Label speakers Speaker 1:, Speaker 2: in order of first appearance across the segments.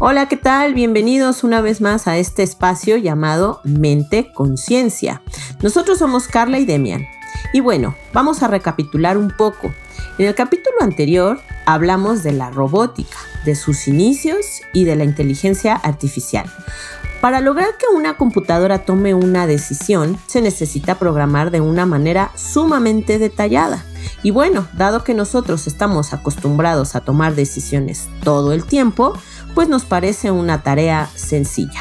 Speaker 1: Hola, ¿qué tal? Bienvenidos una vez más a este espacio llamado Mente Conciencia. Nosotros somos Carla y Demian. Y bueno, vamos a recapitular un poco. En el capítulo anterior hablamos de la robótica, de sus inicios y de la inteligencia artificial. Para lograr que una computadora tome una decisión, se necesita programar de una manera sumamente detallada. Y bueno, dado que nosotros estamos acostumbrados a tomar decisiones todo el tiempo, pues nos parece una tarea sencilla.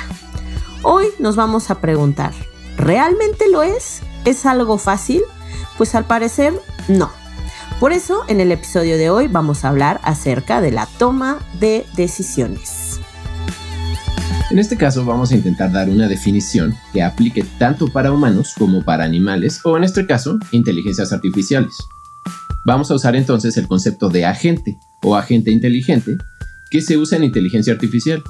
Speaker 1: Hoy nos vamos a preguntar, ¿realmente lo es? ¿Es algo fácil? Pues al parecer no. Por eso en el episodio de hoy vamos a hablar acerca de la toma de decisiones.
Speaker 2: En este caso vamos a intentar dar una definición que aplique tanto para humanos como para animales o en este caso inteligencias artificiales. Vamos a usar entonces el concepto de agente o agente inteligente que se usa en inteligencia artificial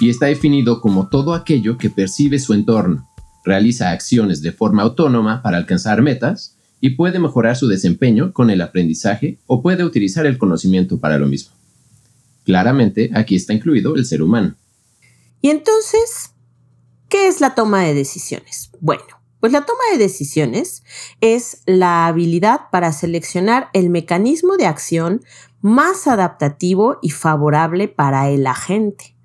Speaker 2: y está definido como todo aquello que percibe su entorno, realiza acciones de forma autónoma para alcanzar metas y puede mejorar su desempeño con el aprendizaje o puede utilizar el conocimiento para lo mismo. Claramente, aquí está incluido el ser humano.
Speaker 1: Y entonces, ¿qué es la toma de decisiones? Bueno, pues la toma de decisiones es la habilidad para seleccionar el mecanismo de acción más adaptativo y favorable para el agente,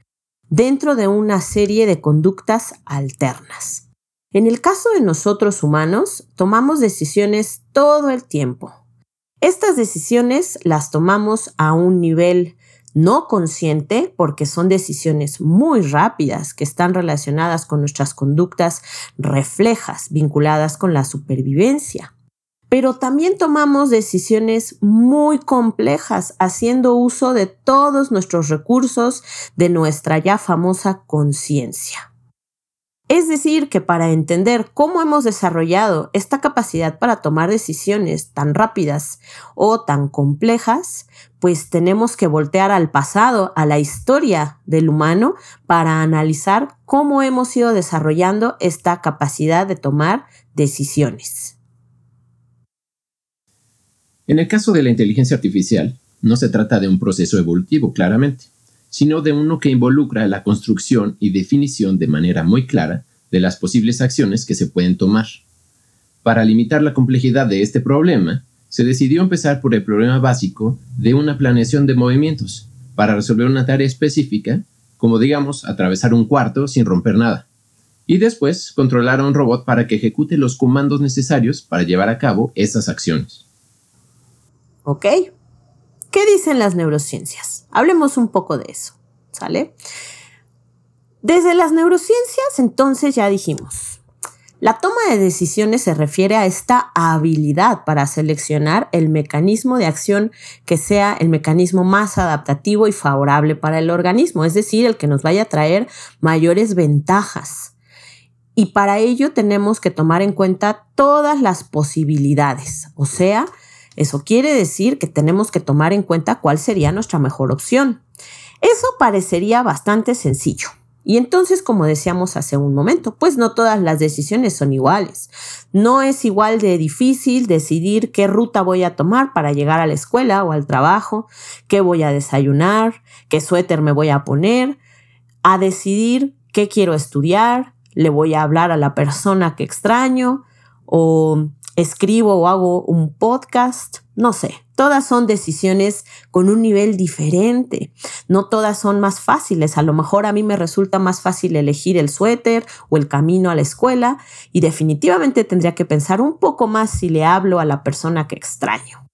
Speaker 1: dentro de una serie de conductas alternas. En el caso de nosotros humanos, tomamos decisiones todo el tiempo. Estas decisiones las tomamos a un nivel no consciente porque son decisiones muy rápidas que están relacionadas con nuestras conductas reflejas vinculadas con la supervivencia pero también tomamos decisiones muy complejas haciendo uso de todos nuestros recursos de nuestra ya famosa conciencia. Es decir, que para entender cómo hemos desarrollado esta capacidad para tomar decisiones tan rápidas o tan complejas, pues tenemos que voltear al pasado, a la historia del humano, para analizar cómo hemos ido desarrollando esta capacidad de tomar decisiones.
Speaker 2: En el caso de la inteligencia artificial, no se trata de un proceso evolutivo claramente, sino de uno que involucra la construcción y definición de manera muy clara de las posibles acciones que se pueden tomar. Para limitar la complejidad de este problema, se decidió empezar por el problema básico de una planeación de movimientos, para resolver una tarea específica, como digamos atravesar un cuarto sin romper nada, y después controlar a un robot para que ejecute los comandos necesarios para llevar a cabo esas acciones.
Speaker 1: ¿Ok? ¿Qué dicen las neurociencias? Hablemos un poco de eso, ¿sale? Desde las neurociencias, entonces ya dijimos, la toma de decisiones se refiere a esta habilidad para seleccionar el mecanismo de acción que sea el mecanismo más adaptativo y favorable para el organismo, es decir, el que nos vaya a traer mayores ventajas. Y para ello tenemos que tomar en cuenta todas las posibilidades, o sea, eso quiere decir que tenemos que tomar en cuenta cuál sería nuestra mejor opción. Eso parecería bastante sencillo. Y entonces, como decíamos hace un momento, pues no todas las decisiones son iguales. No es igual de difícil decidir qué ruta voy a tomar para llegar a la escuela o al trabajo, qué voy a desayunar, qué suéter me voy a poner, a decidir qué quiero estudiar, le voy a hablar a la persona que extraño o escribo o hago un podcast, no sé, todas son decisiones con un nivel diferente, no todas son más fáciles, a lo mejor a mí me resulta más fácil elegir el suéter o el camino a la escuela y definitivamente tendría que pensar un poco más si le hablo a la persona que extraño.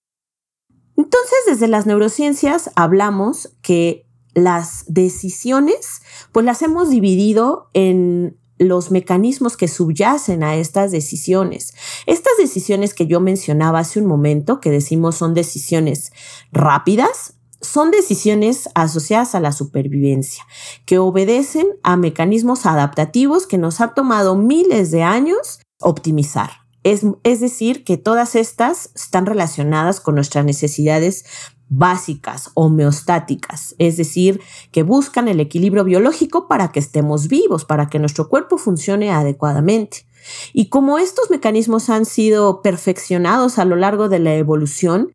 Speaker 1: Entonces, desde las neurociencias hablamos que las decisiones, pues las hemos dividido en los mecanismos que subyacen a estas decisiones. Estas decisiones que yo mencionaba hace un momento, que decimos son decisiones rápidas, son decisiones asociadas a la supervivencia, que obedecen a mecanismos adaptativos que nos ha tomado miles de años optimizar. Es, es, decir, que todas estas están relacionadas con nuestras necesidades básicas, homeostáticas, es decir, que buscan el equilibrio biológico para que estemos vivos, para que nuestro cuerpo funcione adecuadamente. Y como estos mecanismos han sido perfeccionados a lo largo de la evolución,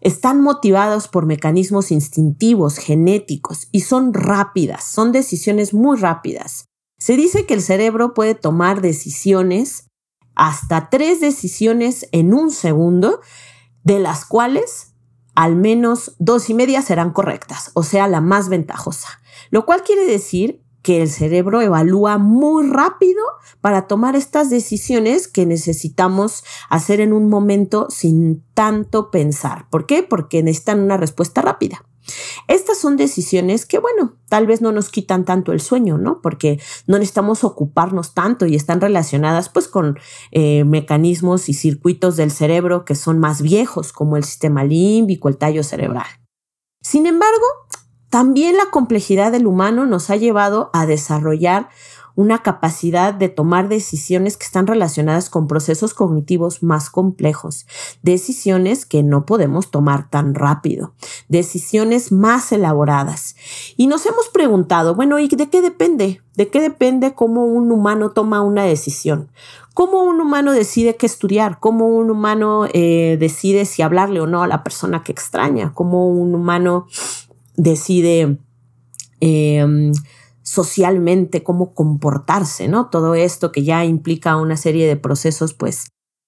Speaker 1: están motivados por mecanismos instintivos, genéticos y son rápidas, son decisiones muy rápidas. Se dice que el cerebro puede tomar decisiones, hasta tres decisiones en un segundo, de las cuales al menos dos y media serán correctas, o sea, la más ventajosa. Lo cual quiere decir que el cerebro evalúa muy rápido para tomar estas decisiones que necesitamos hacer en un momento sin tanto pensar. ¿Por qué? Porque necesitan una respuesta rápida. Estas son decisiones que, bueno, tal vez no nos quitan tanto el sueño, ¿no? Porque no necesitamos ocuparnos tanto y están relacionadas pues con eh, mecanismos y circuitos del cerebro que son más viejos, como el sistema límbico, el tallo cerebral. Sin embargo, también la complejidad del humano nos ha llevado a desarrollar una capacidad de tomar decisiones que están relacionadas con procesos cognitivos más complejos, decisiones que no podemos tomar tan rápido, decisiones más elaboradas. Y nos hemos preguntado, bueno, ¿y de qué depende? ¿De qué depende cómo un humano toma una decisión? ¿Cómo un humano decide qué estudiar? ¿Cómo un humano eh, decide si hablarle o no a la persona que extraña? ¿Cómo un humano decide em, socialmente cómo comportarse, ¿no? Todo esto que ya implica una serie de procesos, pues,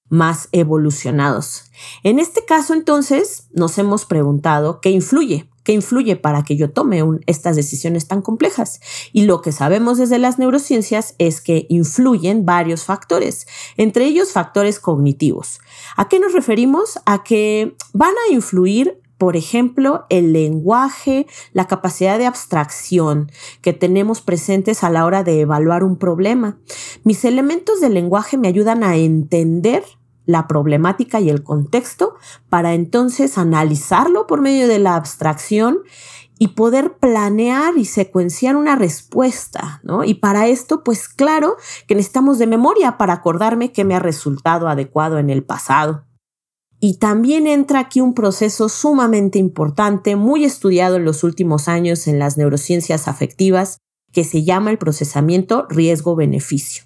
Speaker 1: más evolucionados. En este caso, entonces, nos hemos preguntado qué influye, qué influye para que yo tome estas decisiones tan complejas. Y lo que sabemos desde las neurociencias es que influyen varios factores, entre ellos factores cognitivos. ¿A qué nos referimos? A que van a influir por ejemplo, el lenguaje, la capacidad de abstracción que tenemos presentes a la hora de evaluar un problema. Mis elementos de lenguaje me ayudan a entender la problemática y el contexto para entonces analizarlo por medio de la abstracción y poder planear y secuenciar una respuesta, ¿no? Y para esto, pues claro que necesitamos de memoria para acordarme que me ha resultado adecuado en el pasado. Y también entra aquí un proceso sumamente importante, muy estudiado en los últimos años en las neurociencias afectivas, que se llama el procesamiento riesgo-beneficio.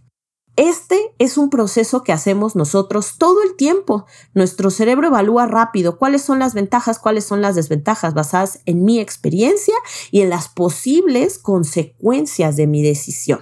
Speaker 1: Este es un proceso que hacemos nosotros todo el tiempo. Nuestro cerebro evalúa rápido cuáles son las ventajas, cuáles son las desventajas basadas en mi experiencia y en las posibles consecuencias de mi decisión.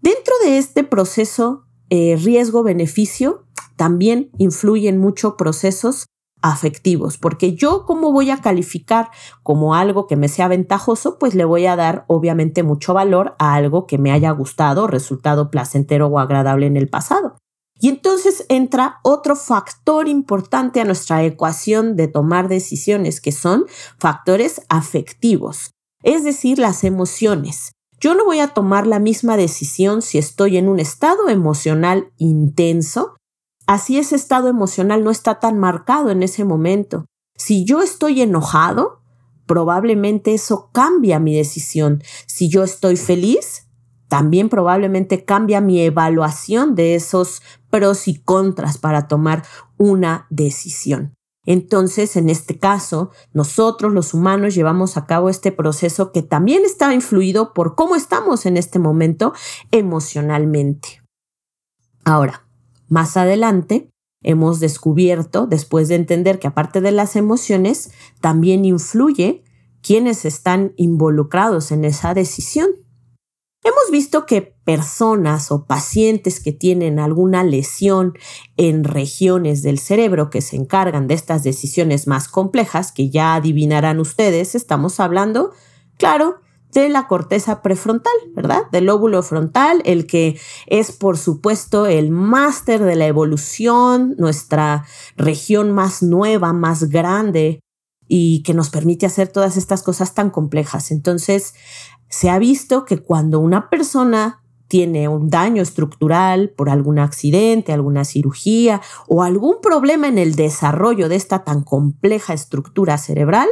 Speaker 1: Dentro de este proceso eh, riesgo-beneficio también influyen mucho procesos afectivos, porque yo como voy a calificar como algo que me sea ventajoso, pues le voy a dar obviamente mucho valor a algo que me haya gustado, resultado placentero o agradable en el pasado. Y entonces entra otro factor importante a nuestra ecuación de tomar decisiones, que son factores afectivos, es decir, las emociones. Yo no voy a tomar la misma decisión si estoy en un estado emocional intenso Así ese estado emocional no está tan marcado en ese momento. Si yo estoy enojado, probablemente eso cambia mi decisión. Si yo estoy feliz, también probablemente cambia mi evaluación de esos pros y contras para tomar una decisión. Entonces, en este caso, nosotros los humanos llevamos a cabo este proceso que también está influido por cómo estamos en este momento emocionalmente. Ahora, más adelante, hemos descubierto, después de entender que aparte de las emociones, también influye quienes están involucrados en esa decisión. Hemos visto que personas o pacientes que tienen alguna lesión en regiones del cerebro que se encargan de estas decisiones más complejas, que ya adivinarán ustedes, estamos hablando, claro, de la corteza prefrontal, ¿verdad? Del lóbulo frontal, el que es por supuesto el máster de la evolución, nuestra región más nueva, más grande y que nos permite hacer todas estas cosas tan complejas. Entonces, se ha visto que cuando una persona tiene un daño estructural por algún accidente, alguna cirugía o algún problema en el desarrollo de esta tan compleja estructura cerebral,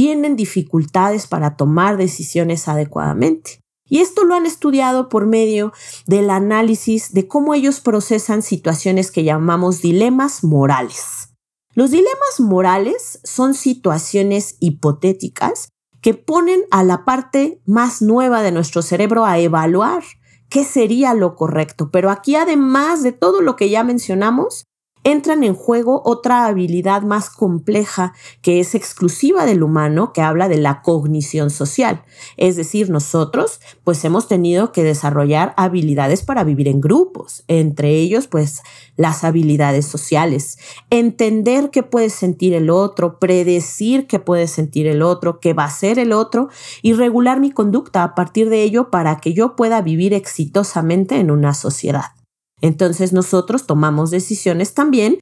Speaker 1: tienen dificultades para tomar decisiones adecuadamente. Y esto lo han estudiado por medio del análisis de cómo ellos procesan situaciones que llamamos dilemas morales. Los dilemas morales son situaciones hipotéticas que ponen a la parte más nueva de nuestro cerebro a evaluar qué sería lo correcto. Pero aquí, además de todo lo que ya mencionamos, entran en juego otra habilidad más compleja que es exclusiva del humano, que habla de la cognición social. Es decir, nosotros pues hemos tenido que desarrollar habilidades para vivir en grupos, entre ellos pues las habilidades sociales, entender qué puede sentir el otro, predecir qué puede sentir el otro, qué va a ser el otro y regular mi conducta a partir de ello para que yo pueda vivir exitosamente en una sociedad. Entonces nosotros tomamos decisiones también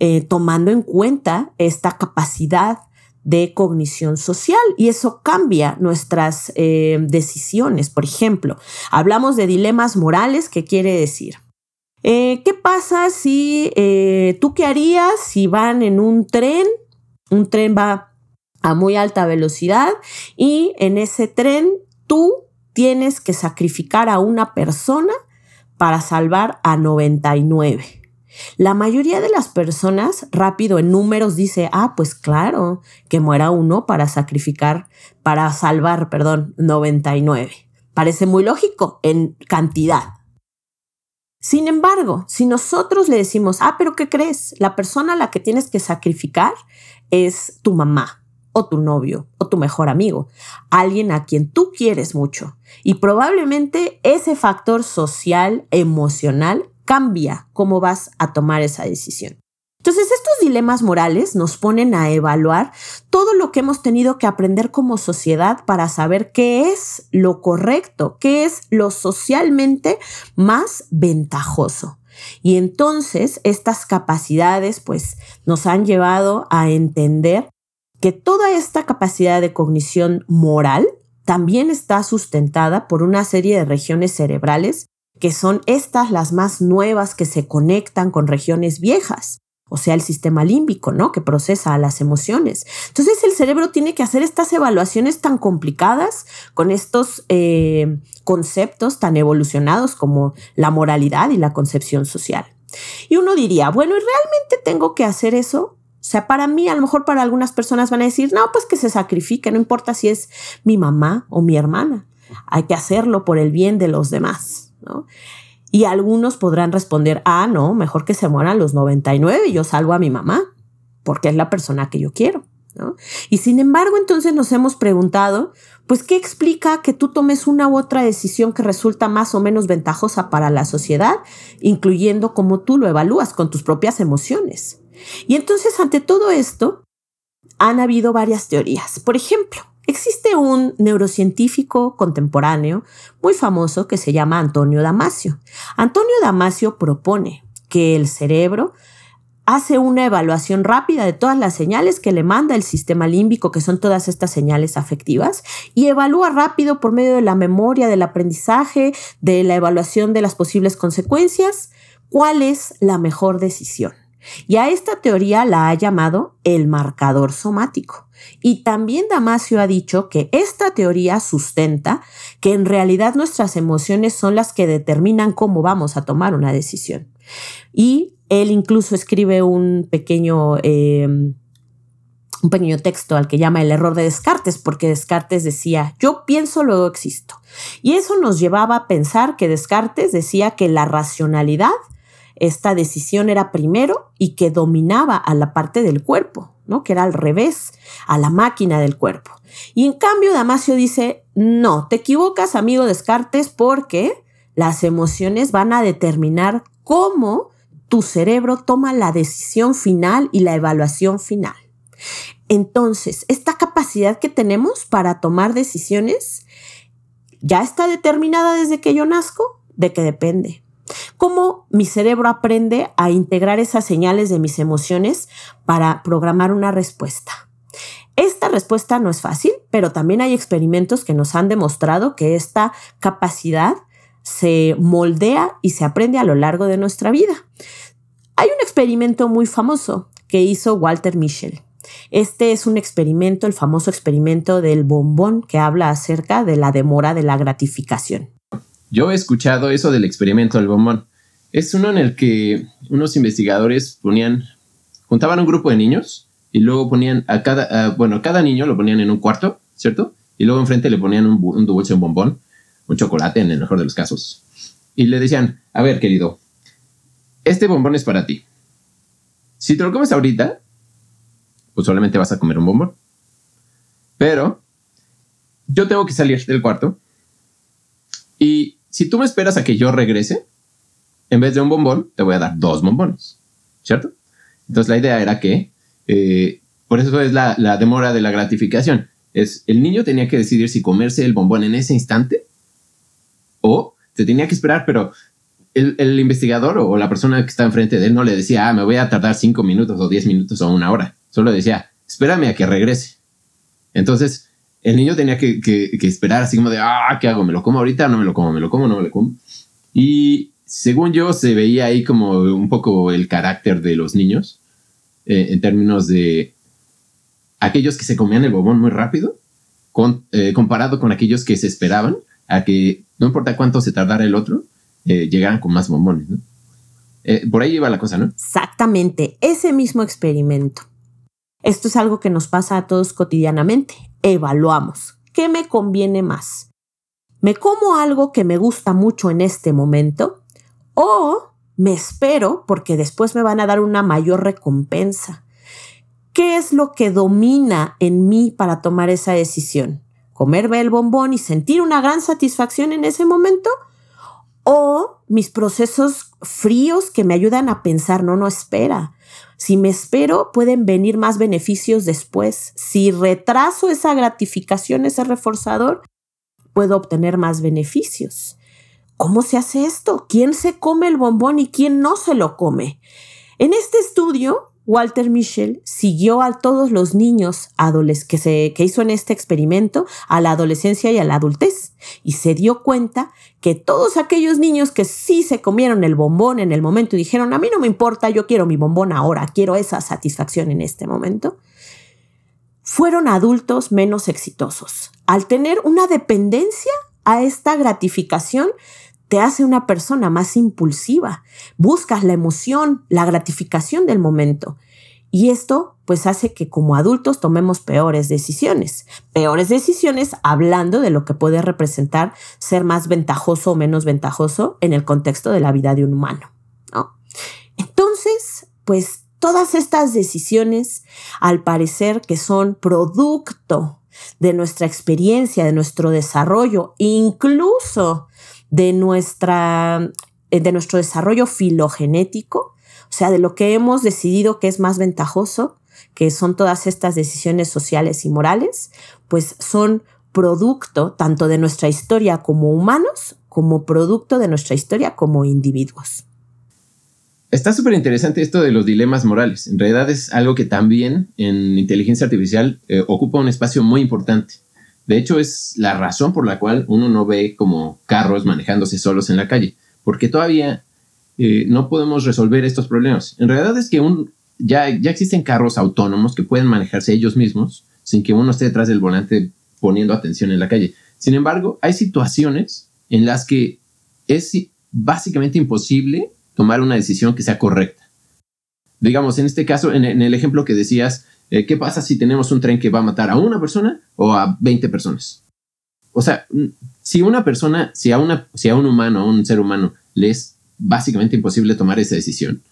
Speaker 1: eh, tomando en cuenta esta capacidad de cognición social y eso cambia nuestras eh, decisiones. Por ejemplo, hablamos de dilemas morales, ¿qué quiere decir? Eh, ¿Qué pasa si tú qué harías si van en un tren? Un tren va a muy alta velocidad y en ese tren tú tienes que sacrificar a una persona para salvar a 99. La mayoría de las personas rápido en números dice, ah, pues claro, que muera uno para sacrificar, para salvar, perdón, 99. Parece muy lógico en cantidad. Sin embargo, si nosotros le decimos, ah, pero ¿qué crees? La persona a la que tienes que sacrificar es tu mamá o tu novio o tu mejor amigo, alguien a quien tú quieres mucho. Y probablemente ese factor social, emocional, cambia cómo vas a tomar esa decisión. Entonces, estos dilemas morales nos ponen a evaluar todo lo que hemos tenido que aprender como sociedad para saber qué es lo correcto, qué es lo socialmente más ventajoso. Y entonces estas capacidades pues nos han llevado a entender que toda esta capacidad de cognición moral también está sustentada por una serie de regiones cerebrales que son estas las más nuevas que se conectan con regiones viejas, o sea, el sistema límbico, ¿no? Que procesa las emociones. Entonces el cerebro tiene que hacer estas evaluaciones tan complicadas con estos eh, conceptos tan evolucionados como la moralidad y la concepción social. Y uno diría, bueno, ¿y realmente tengo que hacer eso? O sea, para mí, a lo mejor para algunas personas van a decir, no, pues que se sacrifique, no importa si es mi mamá o mi hermana, hay que hacerlo por el bien de los demás, ¿no? Y algunos podrán responder, ah, no, mejor que se mueran los 99 y yo salvo a mi mamá, porque es la persona que yo quiero, ¿no? Y sin embargo, entonces nos hemos preguntado, pues, ¿qué explica que tú tomes una u otra decisión que resulta más o menos ventajosa para la sociedad, incluyendo cómo tú lo evalúas con tus propias emociones? Y entonces, ante todo esto, han habido varias teorías. Por ejemplo, existe un neurocientífico contemporáneo muy famoso que se llama Antonio Damasio. Antonio Damasio propone que el cerebro hace una evaluación rápida de todas las señales que le manda el sistema límbico, que son todas estas señales afectivas, y evalúa rápido por medio de la memoria, del aprendizaje, de la evaluación de las posibles consecuencias, cuál es la mejor decisión. Y a esta teoría la ha llamado el marcador somático. Y también Damasio ha dicho que esta teoría sustenta que en realidad nuestras emociones son las que determinan cómo vamos a tomar una decisión. Y él incluso escribe un pequeño... Em, un pequeño texto al que llama el error de Descartes, porque Descartes decía, yo pienso, luego existo. Y eso nos llevaba a pensar que Descartes decía que la racionalidad esta decisión era primero y que dominaba a la parte del cuerpo, ¿no? Que era al revés, a la máquina del cuerpo. Y en cambio, Damasio dice, no, te equivocas, amigo Descartes, porque las emociones van a determinar cómo tu cerebro toma la decisión final y la evaluación final. Entonces, esta capacidad que tenemos para tomar decisiones ya está determinada desde que yo nazco, de que depende. ¿Cómo mi cerebro aprende a integrar esas señales de mis emociones para programar una respuesta? Esta respuesta no es fácil, pero también hay experimentos que nos han demostrado que esta capacidad se moldea y se aprende a lo largo de nuestra vida. Hay un experimento muy famoso que hizo Walter Mischel. Este es un experimento, el famoso experimento del bombón que habla acerca de la demora de la gratificación.
Speaker 2: Yo he escuchado eso del experimento del bombón. Es uno en el que unos investigadores ponían, juntaban un grupo de niños y luego ponían a cada, bueno, cada niño lo ponían en un cuarto, ¿cierto? Y luego enfrente le ponían un, dulce, un bombón, un chocolate en el mejor de los casos. Y le decían, a ver, querido, este bombón es para ti. Si te lo comes ahorita, pues solamente vas a comer un bombón. Pero yo tengo que salir del cuarto si tú me esperas a que yo regrese, en vez de un bombón, te voy a dar dos bombones, ¿cierto? Entonces la idea era que, eh, por eso es la, la demora de la gratificación, es el niño tenía que decidir si comerse el bombón en ese instante o te tenía que esperar, pero el, investigador o la persona que está enfrente de él no le decía, ah, me voy a tardar cinco minutos o diez minutos o una hora. Solo decía, espérame a que regrese. Entonces, el niño tenía que, esperar así como de, ah, ¿qué hago? ¿Me lo como ahorita? ¿No me lo como? ¿Me lo como? ¿No me lo como? Y según yo, se veía ahí como un poco el carácter de los niños eh, en términos de aquellos que se comían el bobón muy rápido, eh, comparado con aquellos que se esperaban a que no importa cuánto se tardara el otro, eh, llegaran con más bombones. ¿no? Por ahí iba la cosa, ¿no?
Speaker 1: Exactamente, ese mismo experimento. Esto es algo que nos pasa a todos cotidianamente. Evaluamos. ¿Qué me conviene más? ¿Me como algo que me gusta mucho en este momento? ¿O me espero porque después me van a dar una mayor recompensa? ¿Qué es lo que domina en mí para tomar esa decisión? ¿Comerme el bombón y sentir una gran satisfacción en ese momento? o mis procesos fríos que me ayudan a pensar, no, no espera. Si me espero, pueden venir más beneficios después. Si retraso esa gratificación, ese reforzador, puedo obtener más beneficios. ¿Cómo se hace esto? ¿Quién se come el bombón y quién no se lo come? En este estudio, Walter Michel siguió a todos los niños que, se, que hizo en este experimento a la adolescencia y a la adultez y se dio cuenta que todos aquellos niños que sí se comieron el bombón en el momento y dijeron, a mí no me importa, yo quiero mi bombón ahora, quiero esa satisfacción en este momento, fueron adultos menos exitosos. Al tener una dependencia a esta gratificación, te hace una persona más impulsiva, buscas la emoción, la gratificación del momento. Y esto pues hace que como adultos tomemos peores decisiones. Peores decisiones hablando de lo que puede representar ser más ventajoso o menos ventajoso en el contexto de la vida de un humano. Entonces, pues todas estas decisiones, al parecer que son producto de nuestra experiencia, de nuestro desarrollo, incluso de, nuestra, eh, de nuestro desarrollo filogenético, o sea, de lo que hemos decidido que es más ventajoso, que son todas estas decisiones sociales y morales, pues son producto tanto de nuestra historia como humanos, como producto de nuestra historia como individuos.
Speaker 2: Está súper interesante esto de los dilemas morales. En realidad es algo que también en inteligencia artificial eh, ocupa un espacio muy importante. De hecho, es la razón por la cual uno no ve como carros manejándose solos en la calle, porque todavía eh, no podemos resolver estos problemas. En realidad es que ya, ya existen carros autónomos que pueden manejarse ellos mismos sin que uno esté detrás del volante poniendo atención en la calle. Sin embargo, hay situaciones en las que es básicamente imposible tomar una decisión que sea correcta. Digamos, en este caso, en el ejemplo que decías, eh, ¿qué pasa si tenemos un tren que va a matar a una persona o a 20 personas? O sea, si una persona, si a, una, si a un humano, a un ser humano, le es básicamente imposible tomar esa decisión,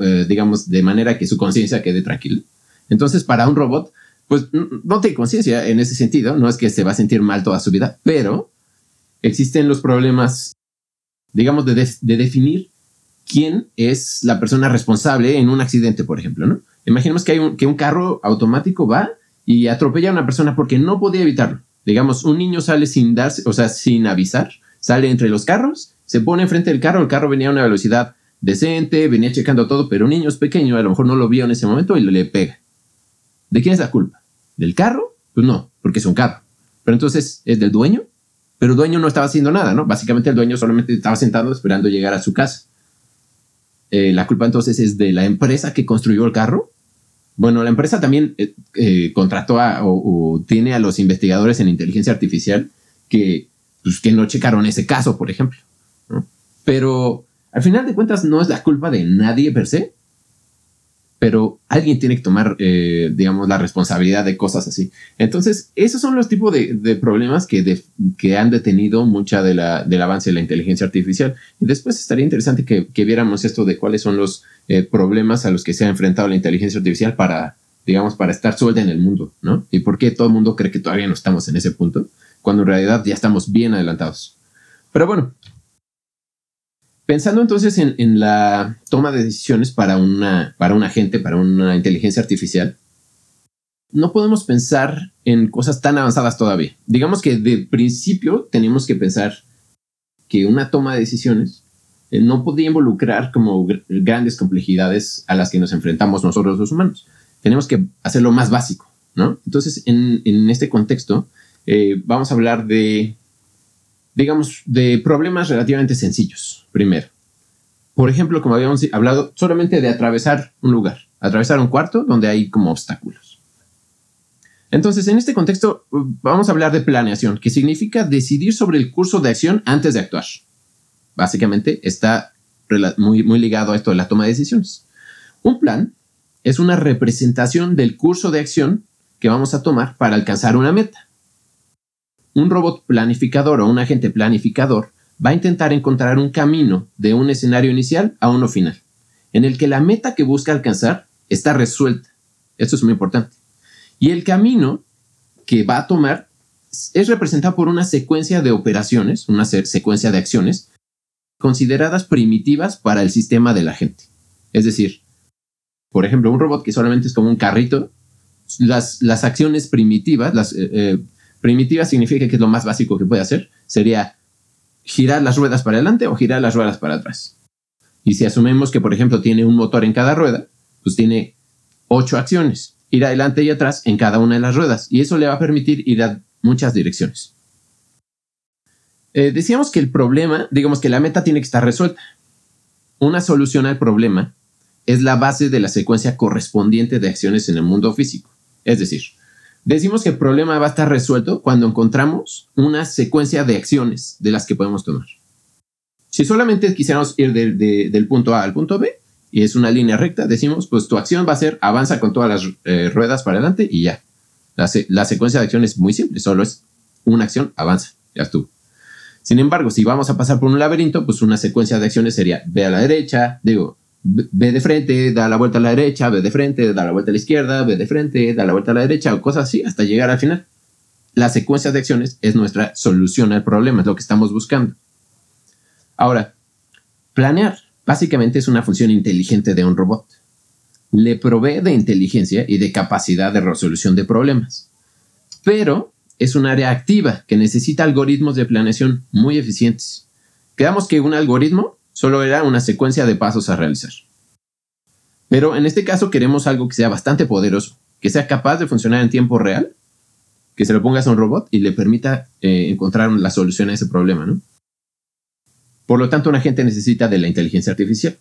Speaker 2: eh, digamos, de manera que su conciencia quede tranquila. Entonces, para un robot, pues no tiene conciencia en ese sentido, no es que se va a sentir mal toda su vida, pero existen los problemas, digamos, de, de definir quién es la persona responsable en un accidente, por ejemplo, ¿no? Imaginemos que, hay un, que un carro automático va y atropella a una persona porque no podía evitarlo. Digamos, un niño sale sin darse, o sea, sin avisar, sale entre los carros, se pone enfrente del carro, el carro venía a una velocidad decente, venía checando todo, pero un niño es pequeño, a lo mejor no lo vio en ese momento y le pega. ¿De quién es la culpa? ¿Del carro? Pues no, porque es un carro. Pero entonces, ¿es del dueño? Pero el dueño no estaba haciendo nada, ¿no? Básicamente el dueño solamente estaba sentado esperando llegar a su casa. Eh, la culpa entonces es de la empresa que construyó el carro bueno, la empresa también eh, eh, contrató o, tiene a los investigadores en inteligencia artificial que, pues, que no checaron ese caso, por ejemplo. Pero al final de cuentas no es la culpa de nadie per se, pero alguien tiene que tomar, eh, digamos, la responsabilidad de cosas así. Entonces, esos son los tipos de, problemas que, que, han detenido mucha de la, del avance de la inteligencia artificial. Y después estaría interesante que, viéramos esto de cuáles son los eh, problemas a los que se ha enfrentado la inteligencia artificial para, digamos, para estar suelta en el mundo, ¿no? Y por qué todo el mundo cree que todavía no estamos en ese punto, cuando en realidad ya estamos bien adelantados. Pero bueno, Pensando entonces en, la toma de decisiones para, una, para un agente, para una inteligencia artificial, no podemos pensar en cosas tan avanzadas todavía. Digamos que de principio tenemos que pensar que una toma de decisiones eh, no podía involucrar como grandes complejidades a las que nos enfrentamos nosotros los humanos. Tenemos que hacerlo más básico, ¿no? Entonces, en, este contexto, eh, vamos a hablar de digamos, de problemas relativamente sencillos, primero. Por ejemplo, como habíamos hablado, solamente de atravesar un lugar, atravesar un cuarto donde hay como obstáculos. Entonces, en este contexto, vamos a hablar de planeación, que significa decidir sobre el curso de acción antes de actuar. Básicamente está muy, muy ligado a esto de la toma de decisiones. Un plan es una representación del curso de acción que vamos a tomar para alcanzar una meta un robot planificador o un agente planificador va a intentar encontrar un camino de un escenario inicial a uno final, en el que la meta que busca alcanzar está resuelta. Esto es muy importante. Y el camino que va a tomar es representado por una secuencia de operaciones, una secuencia de acciones consideradas primitivas para el sistema de la gente. Es decir, por ejemplo, un robot que solamente es como un carrito, las, las acciones primitivas, las, eh, eh, Primitiva significa que es lo más básico que puede hacer. Sería girar las ruedas para adelante o girar las ruedas para atrás. Y si asumimos que, por ejemplo, tiene un motor en cada rueda, pues tiene ocho acciones. Ir adelante y atrás en cada una de las ruedas. Y eso le va a permitir ir a muchas direcciones. Eh, decíamos que el problema, digamos que la meta tiene que estar resuelta. Una solución al problema es la base de la secuencia correspondiente de acciones en el mundo físico. Es decir, Decimos que el problema va a estar resuelto cuando encontramos una secuencia de acciones de las que podemos tomar. Si solamente quisiéramos ir del punto A al punto B y es una línea recta, decimos, pues tu acción va a ser avanza con todas las eh, ruedas para adelante y ya. La, la, secuencia de acciones es muy simple, solo es una acción, avanza, ya estuvo. Sin embargo, si vamos a pasar por un laberinto, pues una secuencia de acciones sería ve a la derecha, digo, ve de frente, da la vuelta a la derecha, ve de frente, da la vuelta a la izquierda, ve de frente, da la vuelta a la derecha o cosas así hasta llegar al final. La secuencia de acciones es nuestra solución al problema, es lo que estamos buscando. Ahora, planear básicamente es una función inteligente de un robot. Le provee de inteligencia y de capacidad de resolución de problemas. Pero es un área activa que necesita algoritmos de planeación muy eficientes. Quedamos que un algoritmo solo era una secuencia de pasos a realizar. Pero en este caso queremos algo que sea bastante poderoso, que sea capaz de funcionar en tiempo real, que se lo pongas a un robot y le permita eh, encontrar la solución a ese problema, ¿no? Por lo tanto, un agente necesita de la inteligencia artificial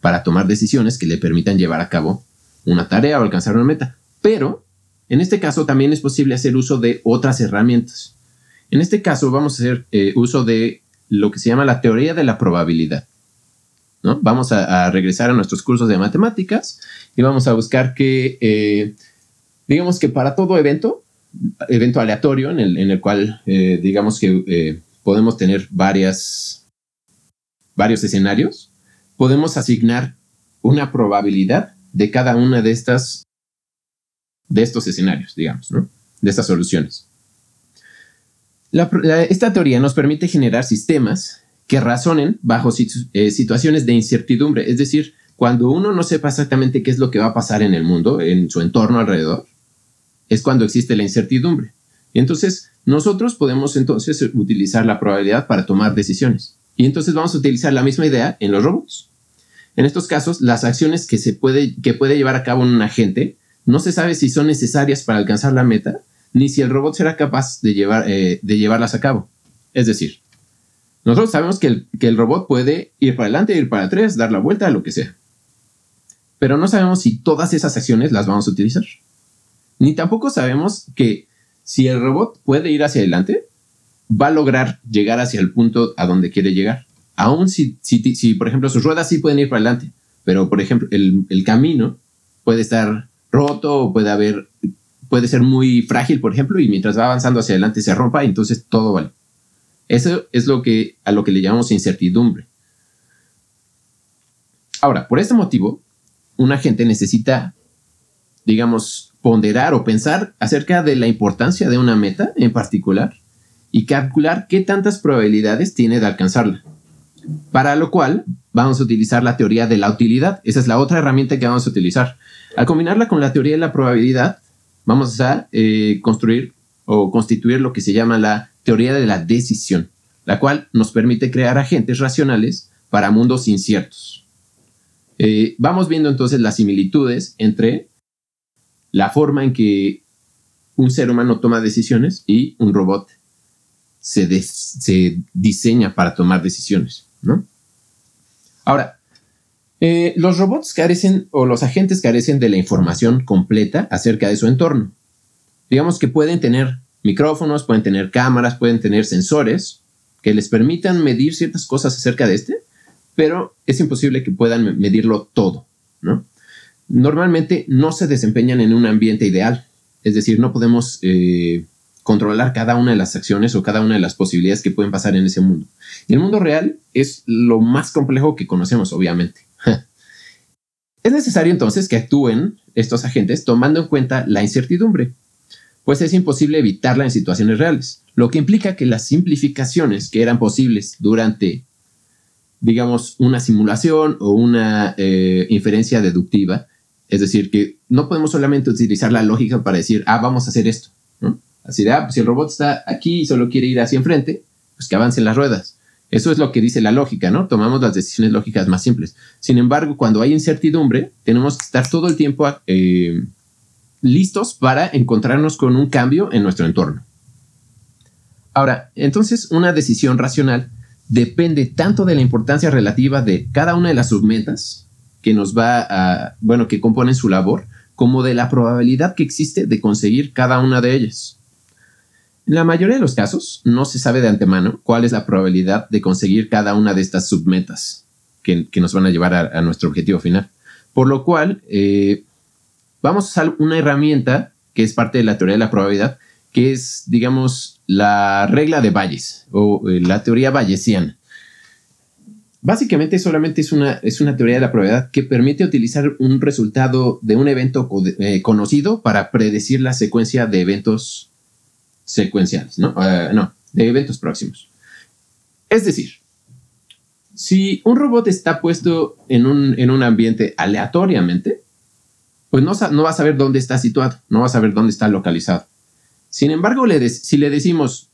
Speaker 2: para tomar decisiones que le permitan llevar a cabo una tarea o alcanzar una meta. Pero, en este caso, también es posible hacer uso de otras herramientas. En este caso, vamos a hacer eh, uso de lo que se llama la teoría de la probabilidad. ¿no? Vamos a, regresar a nuestros cursos de matemáticas y vamos a buscar que, eh, digamos que para todo evento, evento aleatorio en el, cual, eh, digamos que eh, podemos tener varias, varios escenarios, podemos asignar una probabilidad de cada una de estas, de estos escenarios, digamos, ¿no? De estas soluciones esta teoría nos permite generar sistemas que razonen bajo eh, situaciones de incertidumbre, es decir, cuando uno no sepa exactamente qué es lo que va a pasar en el mundo, en su entorno alrededor, es cuando existe la incertidumbre. Entonces nosotros podemos entonces utilizar la probabilidad para tomar decisiones. Y entonces vamos a utilizar la misma idea en los robots. En estos casos, las acciones que, se puede, que puede llevar a cabo un agente no se sabe si son necesarias para alcanzar la meta ni si el robot será capaz de, llevar, eh, de llevarlas a cabo. Es decir, nosotros sabemos que el, que el robot puede ir para adelante, ir para atrás, dar la vuelta, lo que sea. Pero no sabemos si todas esas acciones las vamos a utilizar. Ni tampoco sabemos que si el robot puede ir hacia adelante, va a lograr llegar hacia el punto a donde quiere llegar. Aún si, si, si por ejemplo, sus ruedas sí pueden ir para adelante, pero por ejemplo, el, el camino puede estar roto o puede haber, puede ser muy frágil, por ejemplo, y mientras va avanzando hacia adelante se rompa, entonces todo vale. Eso es lo que, a lo que le llamamos incertidumbre. Ahora, por este motivo, un agente necesita, digamos, ponderar o pensar acerca de la importancia de una meta en particular y calcular qué tantas probabilidades tiene de alcanzarla. Para lo cual vamos a utilizar la teoría de la utilidad. Esa es la otra herramienta que vamos a utilizar. Al combinarla con la teoría de la probabilidad, vamos a eh, construir o constituir lo que se llama la teoría de la decisión, la cual nos permite crear agentes racionales para mundos inciertos. Eh, vamos viendo entonces las similitudes entre la forma en que un ser humano toma decisiones y un robot se, se diseña para tomar decisiones, ¿no? Ahora, eh, los robots carecen o los agentes carecen de la información completa acerca de su entorno. Digamos que pueden tener micrófonos, pueden tener cámaras, pueden tener sensores que les permitan medir ciertas cosas acerca de este, pero es imposible que puedan medirlo todo, ¿no? Normalmente no se desempeñan en un ambiente ideal, es decir, no podemos eh, controlar cada una de las acciones o cada una de las posibilidades que pueden pasar en ese mundo. Y el mundo real es lo más complejo que conocemos, obviamente. Es necesario entonces que actúen estos agentes tomando en cuenta la incertidumbre, pues es imposible evitarla en situaciones reales, lo que implica que las simplificaciones que eran posibles durante, digamos, una simulación o una eh, inferencia deductiva, es decir, que no podemos solamente utilizar la lógica para decir, ah, vamos a hacer esto, Así de, ah, pues si el robot está aquí y solo quiere ir hacia enfrente, pues que avancen las ruedas. Eso es lo que dice la lógica, ¿no? Tomamos las decisiones lógicas más simples. Sin embargo, cuando hay incertidumbre, tenemos que estar todo el tiempo eh, listos para encontrarnos con un cambio en nuestro entorno. Ahora, entonces una decisión racional depende tanto de la importancia relativa de cada una de las submetas que nos va a, bueno, que componen su labor, como de la probabilidad que existe de conseguir cada una de ellas. En la mayoría de los casos, no se sabe de antemano cuál es la probabilidad de conseguir cada una de estas submetas que, nos van a llevar a, nuestro objetivo final. Por lo cual, eh, vamos a usar una herramienta que es parte de la teoría de la probabilidad, que es, digamos, la regla de Bayes o eh, la teoría bayesiana. Básicamente solamente es una, es una teoría de la probabilidad que permite utilizar un resultado de un evento eh, conocido para predecir la secuencia de eventos secuenciales, ¿no? Eh, no, de eventos próximos. Es decir, si un robot está puesto en un, ambiente aleatoriamente, pues no, no, va a saber dónde está situado, no va a saber dónde está localizado. Sin embargo, si le decimos,